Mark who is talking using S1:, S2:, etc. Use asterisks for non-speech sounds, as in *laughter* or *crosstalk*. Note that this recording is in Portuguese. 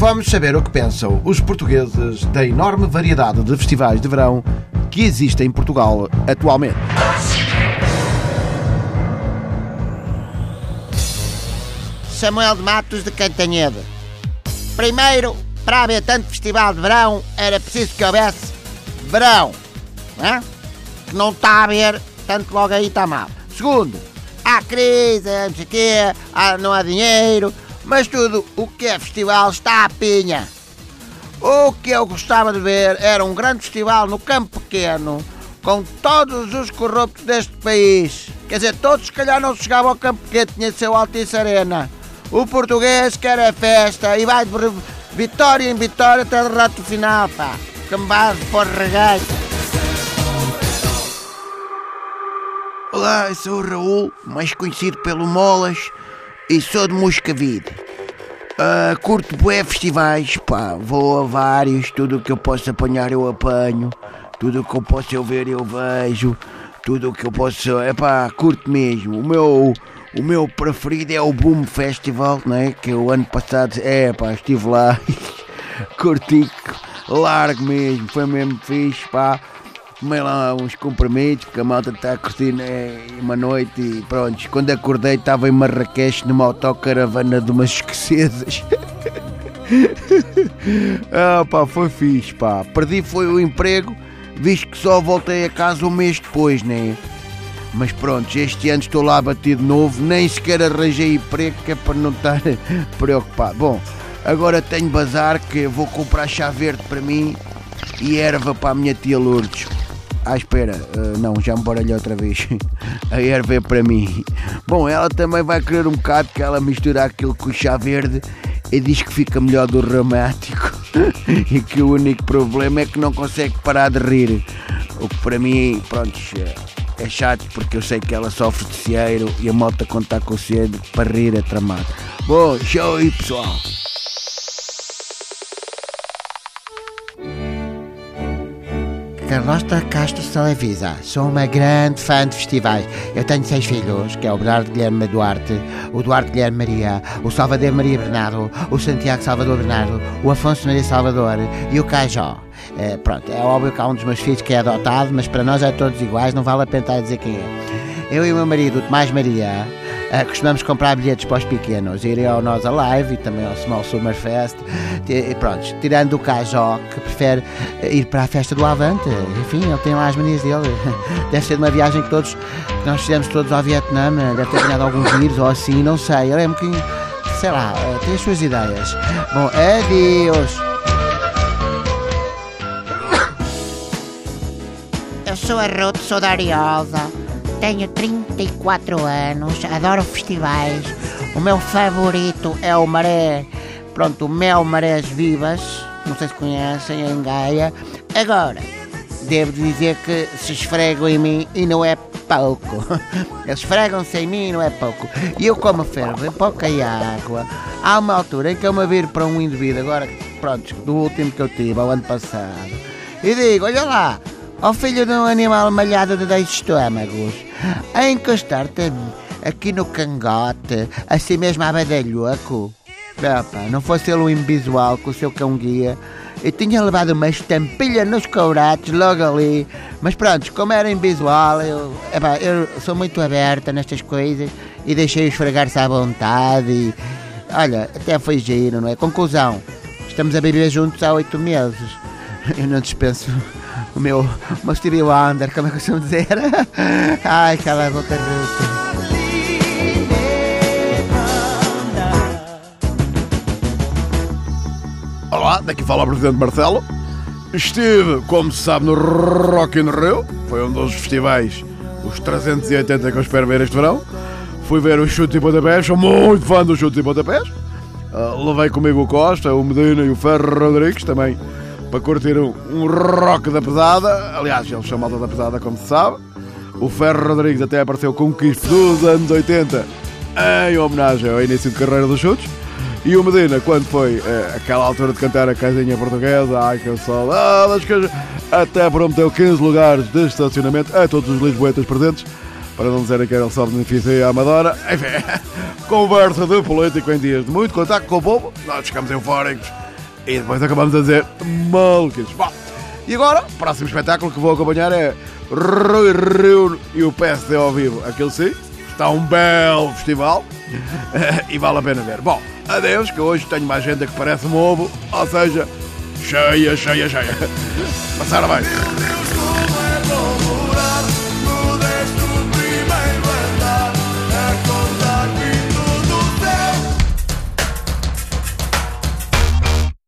S1: Fomos saber o que pensam os portugueses da enorme variedade de festivais de verão que existem em Portugal atualmente.
S2: Samuel de Matos de Cantanhede. Primeiro, para haver tanto festival de verão, era preciso que houvesse verão. Não é? Que não está a haver, tanto logo aí está mal. Segundo, há crise, não sei o quê, há- não há dinheiro, mas tudo o que é festival está à pinha. O que eu gostava de ver era um grande festival no Campo Pequeno, com todos os corruptos deste país. Quer dizer, todos se calhar não chegavam ao Campo Pequeno, tinha de ser o Altice Arena. O português quer a festa e vai de vitória em vitória até o rato final, pá. Cambado por regaço. Olá, eu sou o Raul, mais conhecido pelo Molas, e sou de Moscavide. Ah, curto bué festivais, pá, vou a vários, tudo o que eu posso apanhar eu apanho, tudo o que eu posso eu ver eu vejo, tudo o que eu posso, é pá, curto mesmo. O meu, o meu preferido é o Boom Festival, né, que o ano passado, é pá, estive lá, *laughs* curti, largo mesmo, foi mesmo fixe, pá. Tomei lá uns comprimidos, porque a malta está a curtir né, uma noite e pronto. Quando acordei estava em Marrakech numa autocaravana de umas esquecidas. *laughs* ah pá, foi fixe pá. Perdi foi o emprego, visto que só voltei a casa um mês depois, né? Mas pronto, este ano estou lá batido novo, nem sequer arranjei emprego, que é para não estar *laughs* preocupado. Bom, agora tenho bazar que vou comprar chá verde para mim e erva para a minha tia Lourdes. Ah, espera, ah, não, já me baralhei outra vez. *laughs* A erva é para mim. Bom, ela também vai querer um bocado que ela mistura aquilo com o chá verde e diz que fica melhor do reumático. *laughs* E que o único problema é que não consegue parar de rir. O que para mim, pronto, é chato porque eu sei que ela sofre de cieiro e a malta quando está com cieiro para rir é tramado. Bom, show aí pessoal. Carlosta Castro Televisa. Sou uma grande fã de festivais. Eu tenho seis filhos, que é o Bernardo Guilherme Duarte, o Duarte Guilherme Maria, o Salvador Maria Bernardo, o Santiago Salvador Bernardo, o Afonso Maria Salvador e o Cajó. É, pronto, é óbvio que há um dos meus filhos que é adotado, mas para nós é todos iguais, não vale a pena estar a dizer quem é. Eu e o meu marido, o Tomás Maria, eh, costumamos comprar bilhetes para os pequenos, irem ao Nós Alive e também ao Small Summer Fest. E, pronto, tirando o Cajó, que prefere eh, ir para a festa do Avante. Enfim, ele tem lá as manias dele. *laughs* Deve ser de uma viagem que todos que nós fizemos todos ao Vietnã, deve ter ganhado alguns vírus ou assim, não sei. Ele é um bocadinho, sei lá, eh, tem as suas ideias. Bom, adeus.
S3: Eu sou a Ruth, sou da Ariosa. Tenho 34 anos, adoro festivais.
S2: O meu favorito é o Maré. Pronto, o Mel Marés Vivas. Não sei se conhecem, é em Gaia. Agora, devo dizer que se esfregam em mim e não é pouco. *laughs* Eles esfregam-se em mim e não é pouco. E eu, como fervo pouca água, há uma altura em que eu me viro para um indivíduo, agora, pronto, do último que eu tive, ao ano passado, e digo: olha lá, ao filho de um animal malhado de dois estômagos, a encostar-te aqui no cangote, assim mesmo a badalhoco. Opa, não fosse ele o imbisual com o seu cão guia, eu tinha levado uma estampilha nos couratos logo ali. Mas pronto, como era imbisual, eu, eu sou muito aberta nestas coisas e deixei-o esfregar-se à vontade. E, olha, até foi giro, não é? Conclusão, estamos a viver juntos há oito meses. *laughs* Eu não dispenso o meu, meu Stevie Wonder, como é que eu costumo dizer? *laughs* Ai, cala a boca, Ruth.
S1: Olá, daqui fala o Presidente Marcelo. Estive, como se sabe, no Rock in Rio. Foi um dos festivais, os 380 que eu espero ver este verão. Fui ver o Chute e Pontapés, sou muito fã do Chute e Pontapés. Uh, levei comigo o Costa, o Medina e o Ferro Rodrigues também para curtir um, rock da pesada. Aliás, eles chamam da pesada, como se sabe. O Ferro Rodrigues até apareceu com um quisto dos anos 80 em homenagem ao início de carreira dos chutes. E o Medina, quando foi eh, aquela altura de cantar a casinha portuguesa, ai que saudades, que até prometeu 15 lugares de estacionamento a todos os lisboetas presentes, para não dizerem que era só benefício e a Amadora. Enfim, *laughs* conversa de político em dias de muito contacto com o povo, nós ficamos eufóricos E depois acabamos a dizer maluquices. Bom, e agora, o próximo espetáculo que vou acompanhar é Rui Rio e o PSD ao vivo. Aquilo sim, está um belo festival *laughs* e vale a pena ver. Bom, adeus, que hoje tenho mais gente que parece um ovo, ou seja, cheia, cheia, cheia. *laughs* Passaram bem.